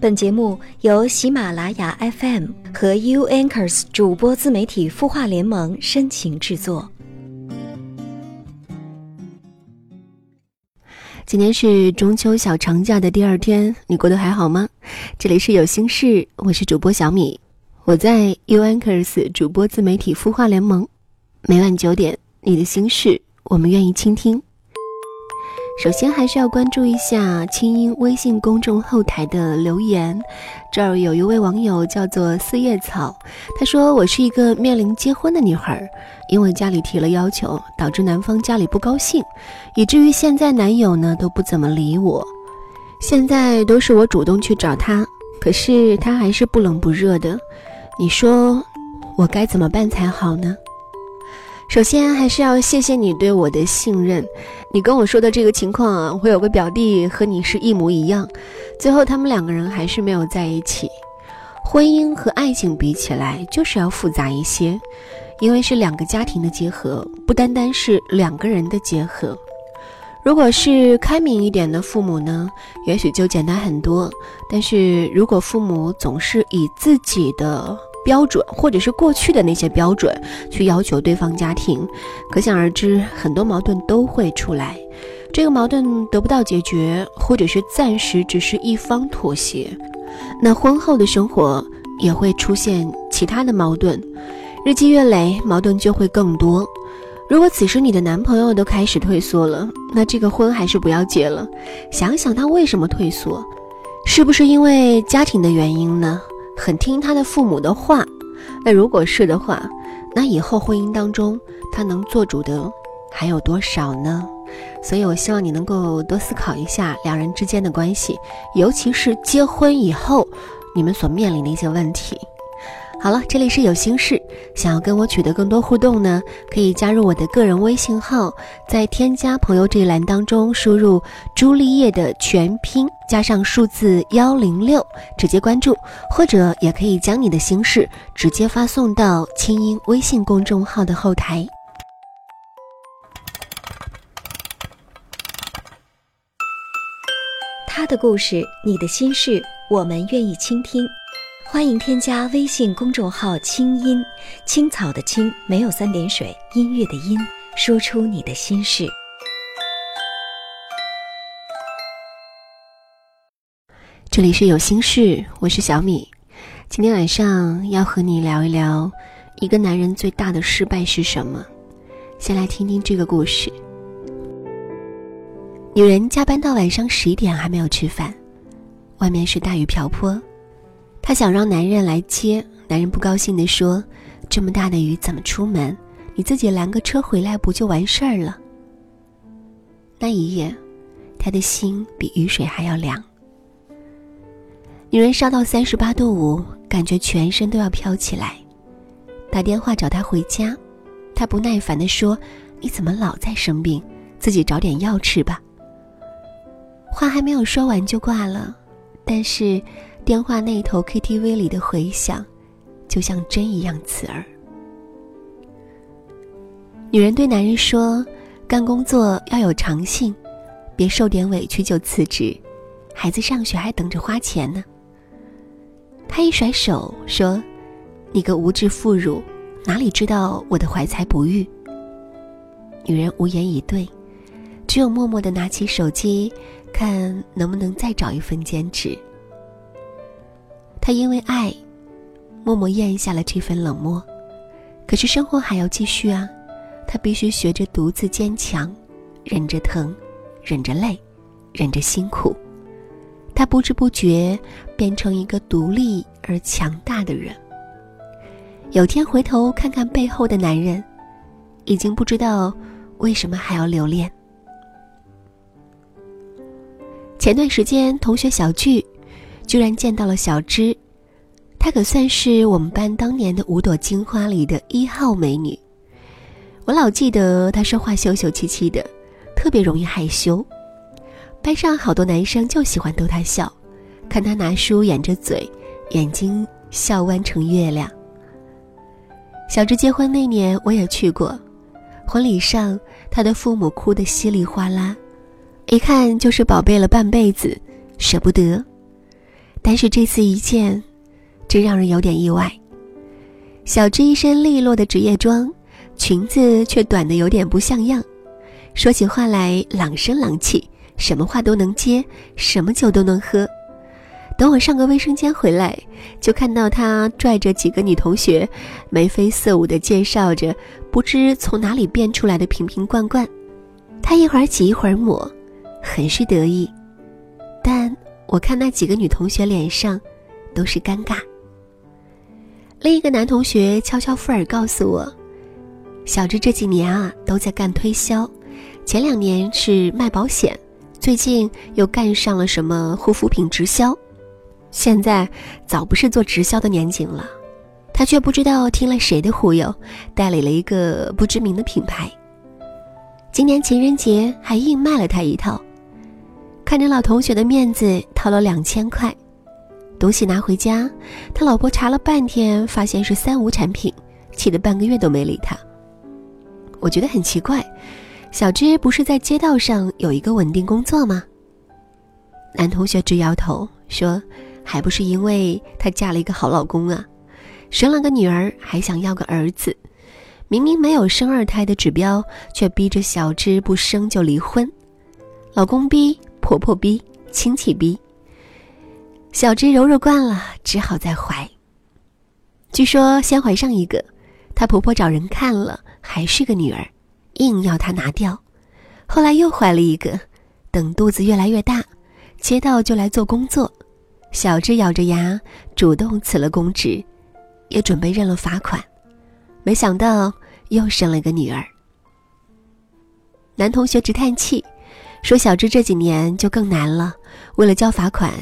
本节目由喜马拉雅 FM 和 U Anchors 主播自媒体孵化联盟深情制作。今天是中秋小长假的第二天，你过得还好吗？这里是有心事，我是主播小米，我在 U Anchors 主播自媒体孵化联盟，每晚九点，你的心事我们愿意倾听。首先还是要关注一下清音微信公众后台的留言，这儿有一位网友叫做四叶草，他说我是一个面临结婚的女孩，因为家里提了要求，导致男方家里不高兴，以至于现在男友呢都不怎么理我，现在都是我主动去找他，可是他还是不冷不热的，你说我该怎么办才好呢？首先还是要谢谢你对我的信任。你跟我说的这个情况啊，我有个表弟和你是一模一样，最后他们两个人还是没有在一起。婚姻和爱情比起来，就是要复杂一些，因为是两个家庭的结合，不单单是两个人的结合。如果是开明一点的父母呢，也许就简单很多。但是如果父母总是以自己的标准，或者是过去的那些标准，去要求对方家庭，可想而知，很多矛盾都会出来。这个矛盾得不到解决，或者是暂时只是一方妥协，那婚后的生活也会出现其他的矛盾，日积月累，矛盾就会更多。如果此时你的男朋友都开始退缩了，那这个婚还是不要结了。想想他为什么退缩，是不是因为家庭的原因呢？很听他的父母的话，那如果是的话，那以后婚姻当中他能做主的还有多少呢？所以我希望你能够多思考一下两人之间的关系，尤其是结婚以后你们所面临的一些问题。好了，这里是有心事，想要跟我取得更多互动呢，可以加入我的个人微信号，在添加朋友这一栏当中输入朱丽叶的全拼加上数字幺零六，直接关注，或者也可以将你的心事直接发送到清音微信公众号的后台。他的故事，你的心事，我们愿意倾听。欢迎添加微信公众号“清音青草”的青没有三点水，音乐的音，说出你的心事。这里是有心事，我是小米。今天晚上要和你聊一聊，一个男人最大的失败是什么？先来听听这个故事。女人加班到晚上十一点还没有吃饭，外面是大雨瓢泼。她想让男人来接，男人不高兴地说：“这么大的雨怎么出门？你自己拦个车回来不就完事儿了？”那一夜，他的心比雨水还要凉。女人烧到三十八度五，感觉全身都要飘起来，打电话找他回家。他不耐烦地说：“你怎么老在生病？自己找点药吃吧。”话还没有说完就挂了，但是。电话那头 KTV 里的回响，就像针一样刺耳。女人对男人说：“干工作要有长性，别受点委屈就辞职，孩子上学还等着花钱呢。”他一甩手说：“你个无知妇孺，哪里知道我的怀才不遇？”女人无言以对，只有默默的拿起手机，看能不能再找一份兼职。他因为爱，默默咽下了这份冷漠，可是生活还要继续啊，他必须学着独自坚强，忍着疼，忍着累，忍着辛苦。他不知不觉变成一个独立而强大的人。有天回头看看背后的男人，已经不知道为什么还要留恋。前段时间同学小聚。居然见到了小芝，她可算是我们班当年的五朵金花里的一号美女。我老记得她说话羞羞气气的，特别容易害羞。班上好多男生就喜欢逗她笑，看她拿书掩着嘴，眼睛笑弯成月亮。小芝结婚那年我也去过，婚礼上她的父母哭得稀里哗啦，一看就是宝贝了半辈子，舍不得。但是这次一见，真让人有点意外。小芝一身利落的职业装，裙子却短得有点不像样，说起话来朗声朗气，什么话都能接，什么酒都能喝。等我上个卫生间回来，就看到她拽着几个女同学，眉飞色舞地介绍着不知从哪里变出来的瓶瓶罐罐。她一会儿挤一会儿抹，很是得意。我看那几个女同学脸上，都是尴尬。另一个男同学悄悄附耳告诉我，小智这几年啊都在干推销，前两年是卖保险，最近又干上了什么护肤品直销，现在早不是做直销的年景了。他却不知道听了谁的忽悠，代理了一个不知名的品牌。今年情人节还硬卖了他一套，看着老同学的面子，掏了两千块。东西拿回家，他老婆查了半天，发现是三无产品，气得半个月都没理他。我觉得很奇怪，小芝不是在街道上有一个稳定工作吗？男同学直摇头说：“还不是因为她嫁了一个好老公啊，生了个女儿，还想要个儿子，明明没有生二胎的指标，却逼着小芝不生就离婚，老公逼，婆婆逼，亲戚逼。”小芝柔弱惯了，只好再怀。据说先怀上一个，她婆婆找人看了，还是个女儿，硬要她拿掉。后来又怀了一个，等肚子越来越大，街道就来做工作。小芝咬着牙，主动辞了公职，也准备认了罚款。没想到又生了个女儿。男同学直叹气。说小芝这几年就更难了，为了交罚款，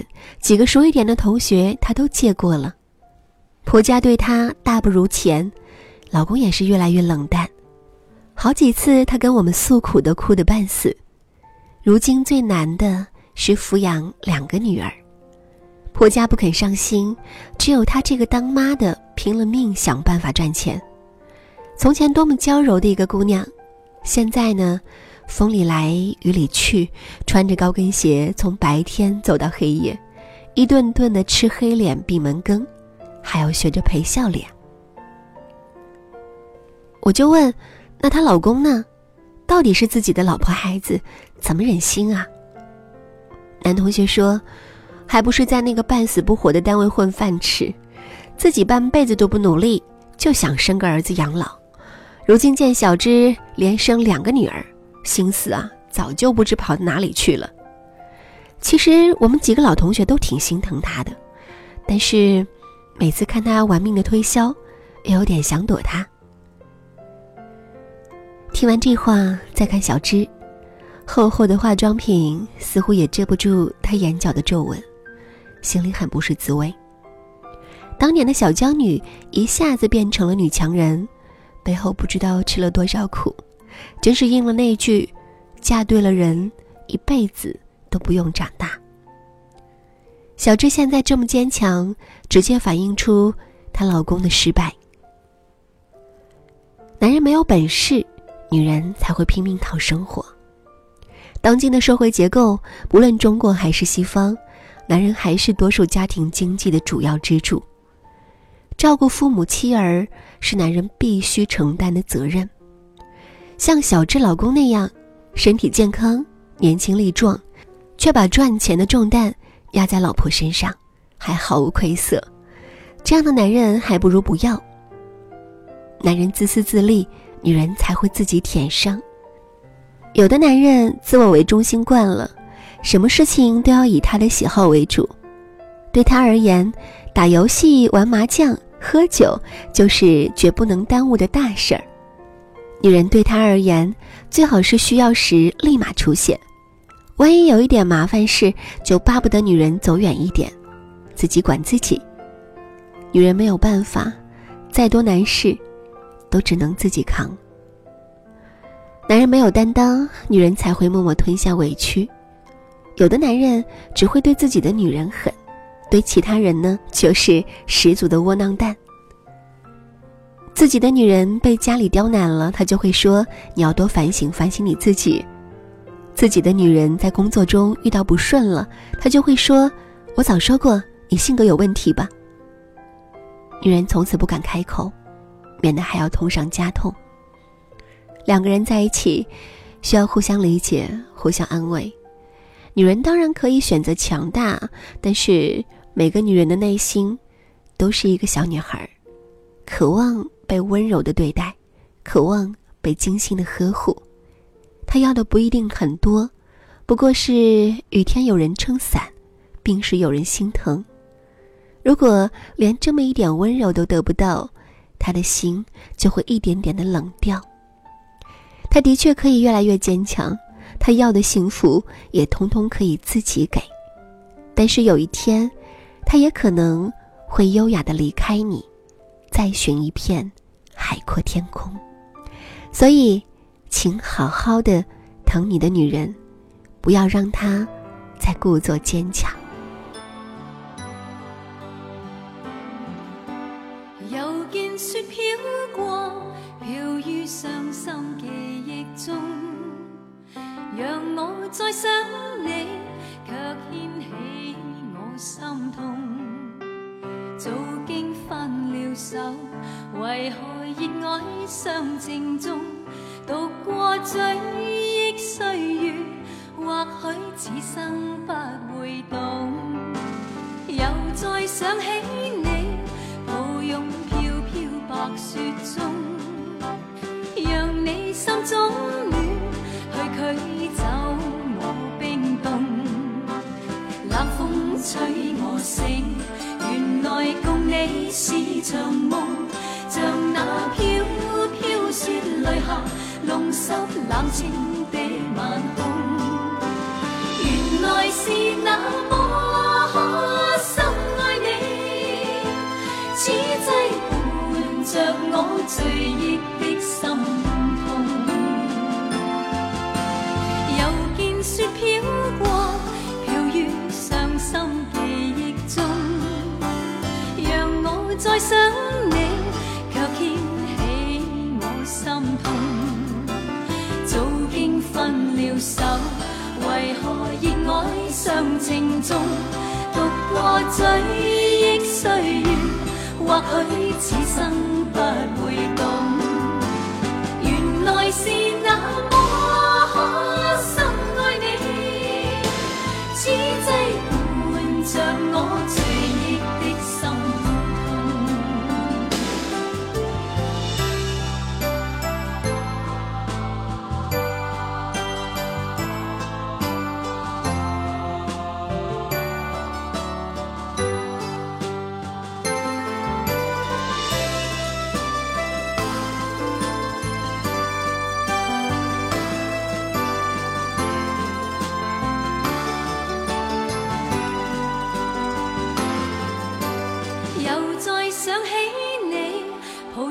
几个熟一点的同学她都借过了。婆家对她大不如前，老公也是越来越冷淡。好几次她跟我们诉苦都哭得半死。如今最难的是抚养两个女儿，婆家不肯上心，只有她这个当妈的拼了命想办法赚钱。从前多么娇柔的一个姑娘，现在呢？风里来雨里去，穿着高跟鞋从白天走到黑夜，一顿顿的吃黑脸闭门羹，还要学着陪笑脸。我就问，那她老公呢？到底是自己的老婆孩子，怎么忍心啊？男同学说，还不是在那个半死不活的单位混饭吃，自己半辈子都不努力，就想生个儿子养老。如今见小芝连生两个女儿。心思啊，早就不知跑到哪里去了。其实我们几个老同学都挺心疼他的，但是每次看他玩命的推销，也有点想躲他。听完这话，再看小芝，厚厚的化妆品似乎也遮不住她眼角的皱纹，心里很不是滋味。当年的小娇女一下子变成了女强人，背后不知道吃了多少苦。真是应了那句：“嫁对了人，一辈子都不用长大。”小芝现在这么坚强，直接反映出她老公的失败。男人没有本事，女人才会拼命讨生活。当今的社会结构，不论中国还是西方，男人还是多数家庭经济的主要支柱。照顾父母妻儿是男人必须承担的责任。像小智老公那样，身体健康、年轻力壮，却把赚钱的重担压在老婆身上，还毫无愧色，这样的男人还不如不要。男人自私自利，女人才会自己舔伤。有的男人自我为中心惯了，什么事情都要以他的喜好为主，对他而言，打游戏、玩麻将、喝酒就是绝不能耽误的大事儿。女人对他而言，最好是需要时立马出现，万一有一点麻烦事，就巴不得女人走远一点，自己管自己。女人没有办法，再多难事，都只能自己扛。男人没有担当，女人才会默默吞下委屈。有的男人只会对自己的女人狠，对其他人呢，就是十足的窝囊蛋。自己的女人被家里刁难了，他就会说：“你要多反省反省你自己。”自己的女人在工作中遇到不顺了，他就会说：“我早说过，你性格有问题吧？女人从此不敢开口，免得还要痛上加痛。两个人在一起，需要互相理解、互相安慰。女人当然可以选择强大，但是每个女人的内心，都是一个小女孩，渴望被温柔的对待，渴望被精心的呵护。她要的不一定很多，不过是雨天有人撑伞，病时有人心疼。如果连这么一点温柔都得不到，她的心就会一点点的冷掉。她的确可以越来越坚强，她要的幸福也通通可以自己给。但是有一天，她也可能会优雅的离开你，再寻一片海阔天空。所以。请好好的疼你的女人，不要让她再故作坚强。手，为何热爱相情中？读过追忆岁月，或许此生不会懂。又再想起你，抱拥飘飘白雪中，让你心中暖，去驱走我冰冻。冷风吹我醒，原来共你是场梦，像那飘飘雪泪下。弄湿冷清的晚空，原来是那么深爱你，此际伴着我醉忆相情中？读过追忆岁月，或许此生不会懂。原来是那么深爱你，此际伴着我追忆的心。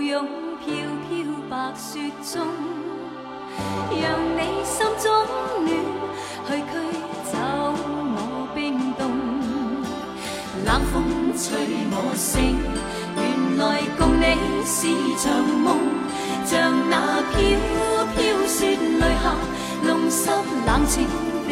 拥飘飘白雪中，让你心中暖，去驱走我冰冻。冷风吹我醒，原来共你是场梦，像那飘飘雪泪下，弄湿冷清的